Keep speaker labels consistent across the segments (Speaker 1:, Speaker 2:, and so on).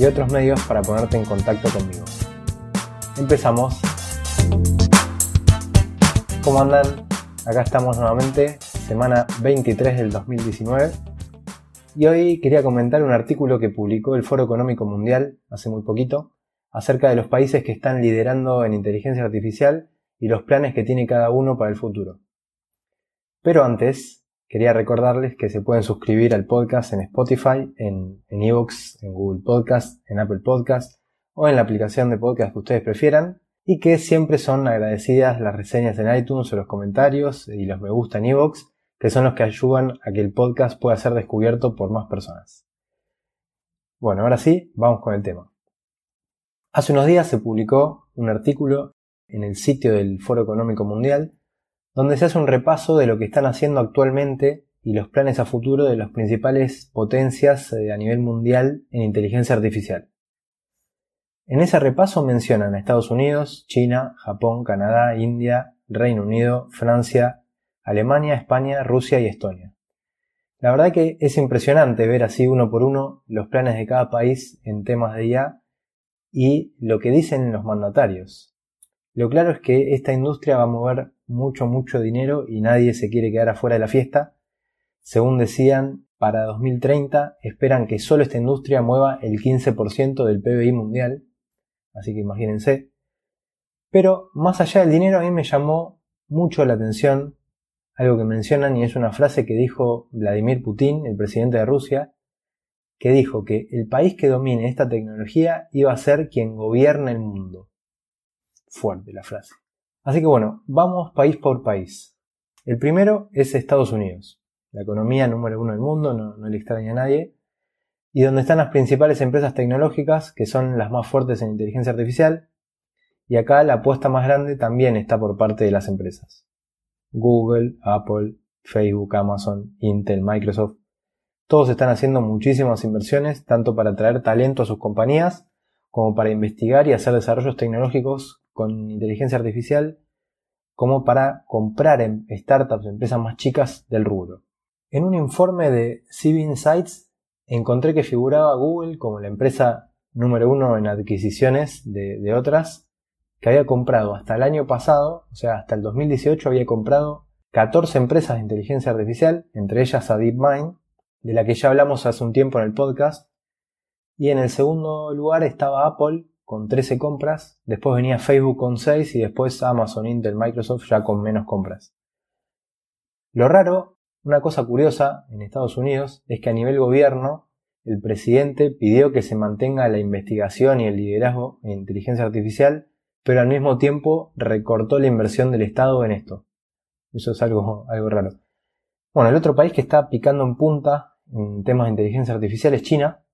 Speaker 1: y otros medios para ponerte en contacto conmigo. Empezamos. ¿Cómo andan? Acá estamos nuevamente, semana 23 del 2019. Y hoy quería comentar un artículo que publicó el Foro Económico Mundial hace muy poquito acerca de los países que están liderando en inteligencia artificial y los planes que tiene cada uno para el futuro. Pero antes, Quería recordarles que se pueden suscribir al podcast en Spotify, en Evox, en, Google Podcast, en Apple Podcast o en la aplicación de podcast que ustedes prefieran y que siempre son agradecidas las reseñas en iTunes o los comentarios y los me gusta en Evox, que son los que ayudan a que el podcast pueda ser descubierto por más personas. Bueno, ahora sí, vamos con el tema. Hace unos días se publicó un artículo en el sitio del Foro Económico Mundial donde se hace un repaso de lo que están haciendo actualmente y los planes a futuro de las principales potencias eh, a nivel mundial en inteligencia artificial. En ese repaso mencionan a Estados Unidos, China, Japón, Canadá, India, Reino Unido, Francia, Alemania, España, Rusia y Estonia. La verdad que es impresionante ver así uno por uno los planes de cada país en temas de IA y lo que dicen los mandatarios. Lo claro es que esta industria va a mover mucho, mucho dinero y nadie se quiere quedar afuera de la fiesta. Según decían, para 2030 esperan que solo esta industria mueva el 15% del PBI mundial. Así que imagínense. Pero más allá del dinero, a mí me llamó mucho la atención algo que mencionan y es una frase que dijo Vladimir Putin, el presidente de Rusia, que dijo que el país que domine esta tecnología iba a ser quien gobierne el mundo. Fuerte la frase. Así que bueno, vamos país por país. El primero es Estados Unidos, la economía número uno del mundo, no, le extraña a nadie, y donde están las principales empresas tecnológicas, que son las más fuertes en inteligencia artificial, y acá la apuesta más grande también está por parte de las empresas. Google, Apple, Facebook, Amazon, Intel, Microsoft, todos están haciendo muchísimas inversiones, tanto para traer talento a sus compañías, como para investigar y hacer desarrollos tecnológicos con inteligencia artificial como para comprar en startups, empresas más chicas del rubro. En un informe de CB Insights encontré que figuraba Google como la empresa número uno en adquisiciones de, de otras, que había comprado hasta el año pasado, o sea, hasta el 2018 había comprado 14 empresas de inteligencia artificial, entre ellas a DeepMind, de la que ya hablamos hace un tiempo en el podcast. Y en el segundo lugar estaba Apple con 13 compras, después venía Facebook con 6 y después Amazon, Intel, Microsoft ya con menos compras. Lo raro, una cosa curiosa en Estados Unidos, es que a nivel gobierno el presidente pidió que se mantenga la investigación y el liderazgo en inteligencia artificial, pero al mismo tiempo recortó la inversión del Estado en esto. Eso es algo, algo raro. Bueno, el otro país que está picando en punta en temas de inteligencia artificial es China,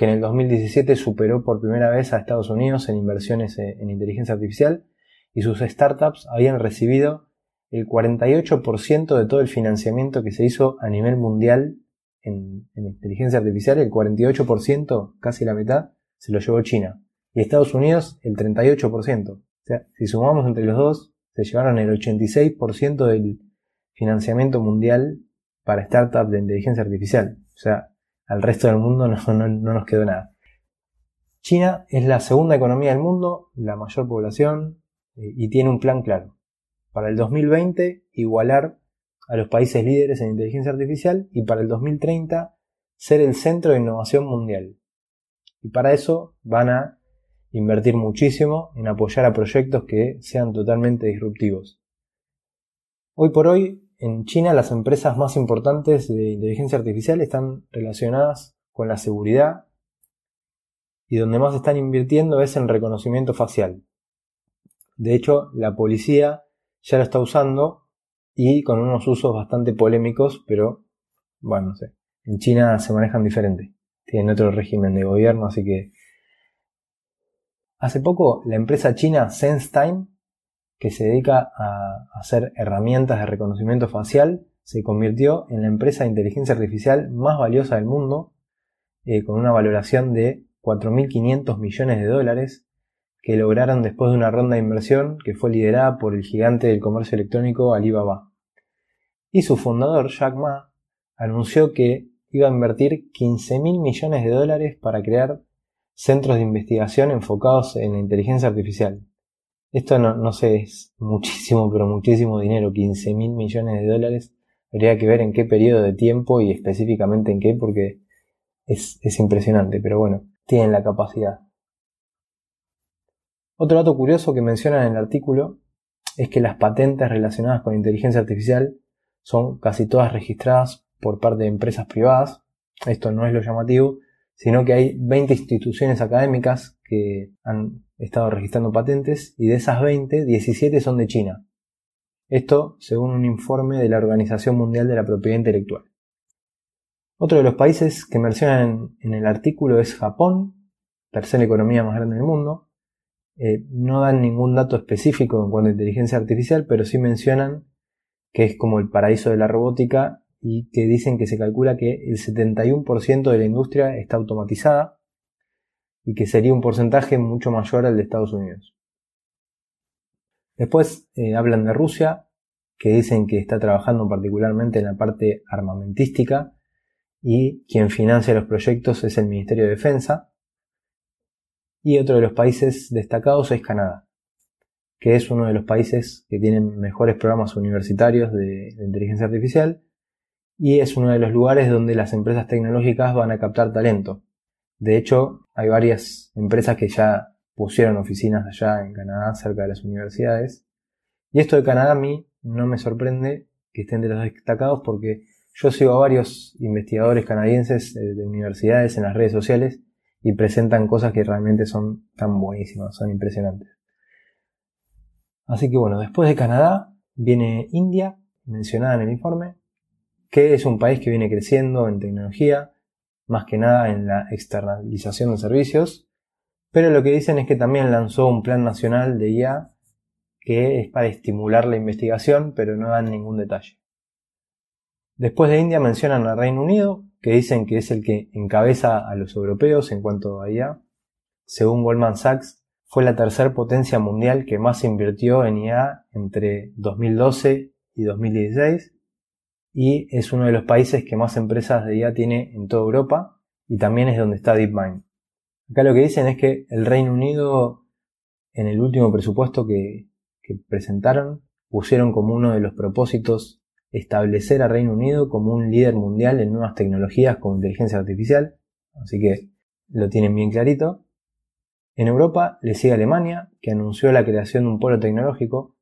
Speaker 1: que en el 2017 superó por primera vez a Estados Unidos en inversiones eh, en inteligencia artificial y sus startups habían recibido el 48% de todo el financiamiento que se hizo a nivel mundial en, inteligencia artificial, el 48%, casi la mitad, se lo llevó China. Y Estados Unidos el 38%. O sea, si sumamos entre los dos, se llevaron el 86% del financiamiento mundial para startups de inteligencia artificial. O sea, al resto del mundo no, nos quedó nada. China es la segunda economía del mundo, la mayor población eh, y tiene un plan claro. Para el 2020 igualar a los países líderes en inteligencia artificial y para el 2030 ser el centro de innovación mundial. Y para eso van a invertir muchísimo en apoyar a proyectos que sean totalmente disruptivos. Hoy por hoy en China las empresas más importantes de inteligencia artificial están relacionadas con la seguridad y donde más están invirtiendo es en reconocimiento facial. De hecho, la policía ya lo está usando y con unos usos bastante polémicos, pero bueno, no sé. En China se manejan diferente. tienen otro régimen de gobierno, así que... Hace poco la empresa china SenseTime, que se dedica a hacer herramientas de reconocimiento facial, se convirtió en la empresa de inteligencia artificial más valiosa del mundo, eh, con una valoración de 4.500 millones de dólares que lograron después de una ronda de inversión que fue liderada por el gigante del comercio electrónico Alibaba. Y su fundador, Jack Ma, anunció que iba a invertir 15.000 millones de dólares para crear centros de investigación enfocados en la inteligencia artificial. Esto no, no sé, es muchísimo, pero muchísimo dinero, 15.000 millones de dólares. Habría que ver en qué periodo de tiempo y específicamente en qué, porque es, es impresionante, pero bueno, tienen la capacidad. Otro dato curioso que mencionan en el artículo es que las patentes relacionadas con inteligencia artificial son casi todas registradas por parte de empresas privadas. Esto no es lo llamativo, sino que hay 20 instituciones académicas que han estado registrando patentes y de esas 20, 17 son de China. Esto según un informe de la Organización Mundial de la Propiedad Intelectual. Otro de los países que mencionan en el artículo es Japón, tercera economía más grande del mundo, eh, no dan ningún dato específico en cuanto a inteligencia artificial, pero sí mencionan que es como el paraíso de la robótica y que dicen que se calcula que el 71% de la industria está automatizada y que sería un porcentaje mucho mayor al de Estados Unidos. Después eh, hablan de Rusia, que dicen que está trabajando particularmente en la parte armamentística y quien financia los proyectos es el Ministerio de Defensa y otro de los países destacados es Canadá, que es uno de los países que tienen mejores programas universitarios de, inteligencia artificial y es uno de los lugares donde las empresas tecnológicas van a captar talento. De hecho, hay varias empresas que ya pusieron oficinas allá en Canadá, cerca de las universidades. Y esto de Canadá a mí no me sorprende que estén de los destacados porque yo sigo a varios investigadores canadienses de universidades en las redes sociales y presentan cosas que realmente son tan buenísimas, son impresionantes. Así que bueno, después de Canadá viene India, mencionada en el informe, que es un país que viene creciendo en tecnología, más que nada en la externalización de servicios, pero lo que dicen es que también lanzó un plan nacional de IA que es para estimular la investigación, pero no dan ningún detalle. Después de India mencionan al Reino Unido, que dicen que es el que encabeza a los europeos en cuanto a IA. Según Goldman Sachs, fue la tercera potencia mundial que más invirtió en IA entre 2012 y 2016 y es uno de los países que más empresas de IA tiene en toda Europa y también es donde está DeepMind. Acá lo que dicen es que el Reino Unido en el último presupuesto que, presentaron pusieron como uno de los propósitos establecer a Reino Unido como un líder mundial en nuevas tecnologías como inteligencia artificial, así que lo tienen bien clarito. En Europa le sigue Alemania, que anunció la creación de un polo tecnológico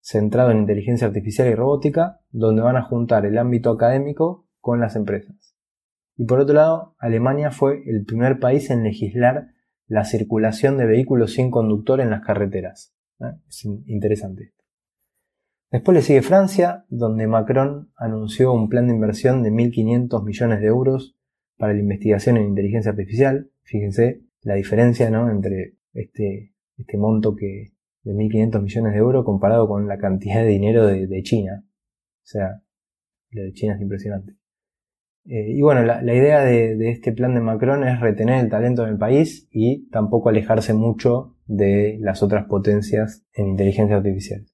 Speaker 1: centrado en inteligencia artificial y robótica, donde van a juntar el ámbito académico con las empresas. Y por otro lado, Alemania fue el primer país en legislar la circulación de vehículos sin conductor en las carreteras. Es interesante. Después le sigue Francia, donde Macron anunció un plan de inversión de 1.500 millones de euros para la investigación en inteligencia artificial. Fíjense la diferencia ¿no? entre este, este monto que, de 1.500 millones de euros comparado con la cantidad de dinero de, China. O sea, lo de China es impresionante. Eh, y bueno, la, idea de, este plan de Macron es retener el talento en el país y tampoco alejarse mucho de las otras potencias en inteligencia artificial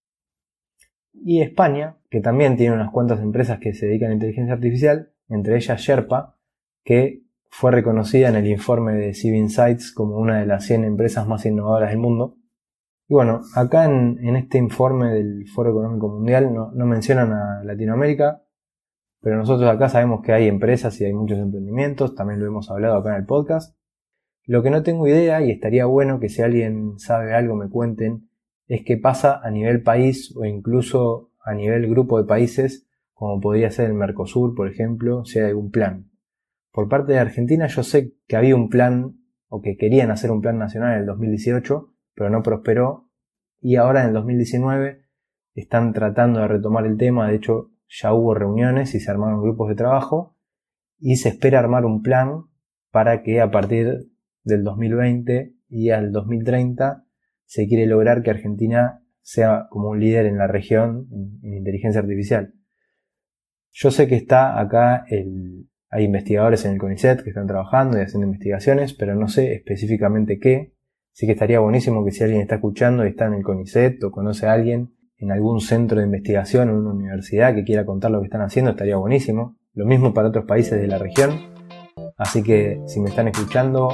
Speaker 1: y España, que también tiene unas cuantas empresas que se dedican a inteligencia artificial, entre ellas Sherpa, que fue reconocida en el informe de Civ Insights como una de las 100 empresas más innovadoras del mundo. Y bueno, acá en, este informe del Foro Económico Mundial no, no, mencionan a Latinoamérica, pero nosotros acá sabemos que hay empresas y hay muchos emprendimientos, también lo hemos hablado acá en el podcast. Lo que no tengo idea, y estaría bueno que si alguien sabe algo me cuenten, es qué pasa a nivel país o incluso a nivel grupo de países, como podría ser el Mercosur, por ejemplo, si hay algún plan. Por parte de Argentina yo sé que había un plan o que querían hacer un plan nacional en el 2018, pero no prosperó y ahora en el 2019 están tratando de retomar el tema, de hecho ya hubo reuniones y se armaron grupos de trabajo y se espera armar un plan para que a partir del 2020 y al 2030 se quiere lograr que Argentina sea como un líder en la región en, inteligencia artificial. Yo sé que está acá el, hay investigadores en el CONICET que están trabajando y haciendo investigaciones, pero no sé específicamente qué. Sí que estaría buenísimo que si alguien está escuchando y está en el CONICET o conoce a alguien en algún centro de investigación, en una universidad que quiera contar lo que están haciendo, estaría buenísimo. Lo mismo para otros países de la región. Así que si me están escuchando,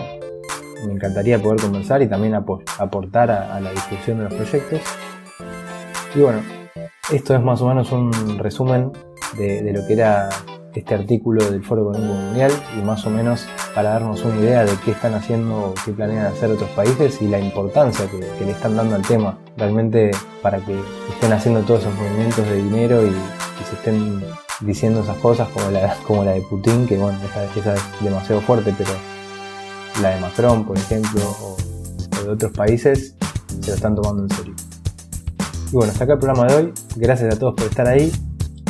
Speaker 1: me encantaría poder conversar y también aportar a, la discusión de los proyectos. Y bueno, esto es más o menos un resumen de, lo que era este artículo del Foro Económico Mundial y más o menos para darnos una idea de qué están haciendo o qué planean hacer otros países y la importancia que, le están dando al tema. Realmente para que estén haciendo todos esos movimientos de dinero y, y se estén diciendo esas cosas como la, como la de Putin, que bueno, esa, es demasiado fuerte, pero la de Macron, por ejemplo, o, de otros países, se lo están tomando en serio. Y bueno, hasta acá el programa de hoy. Gracias a todos por estar ahí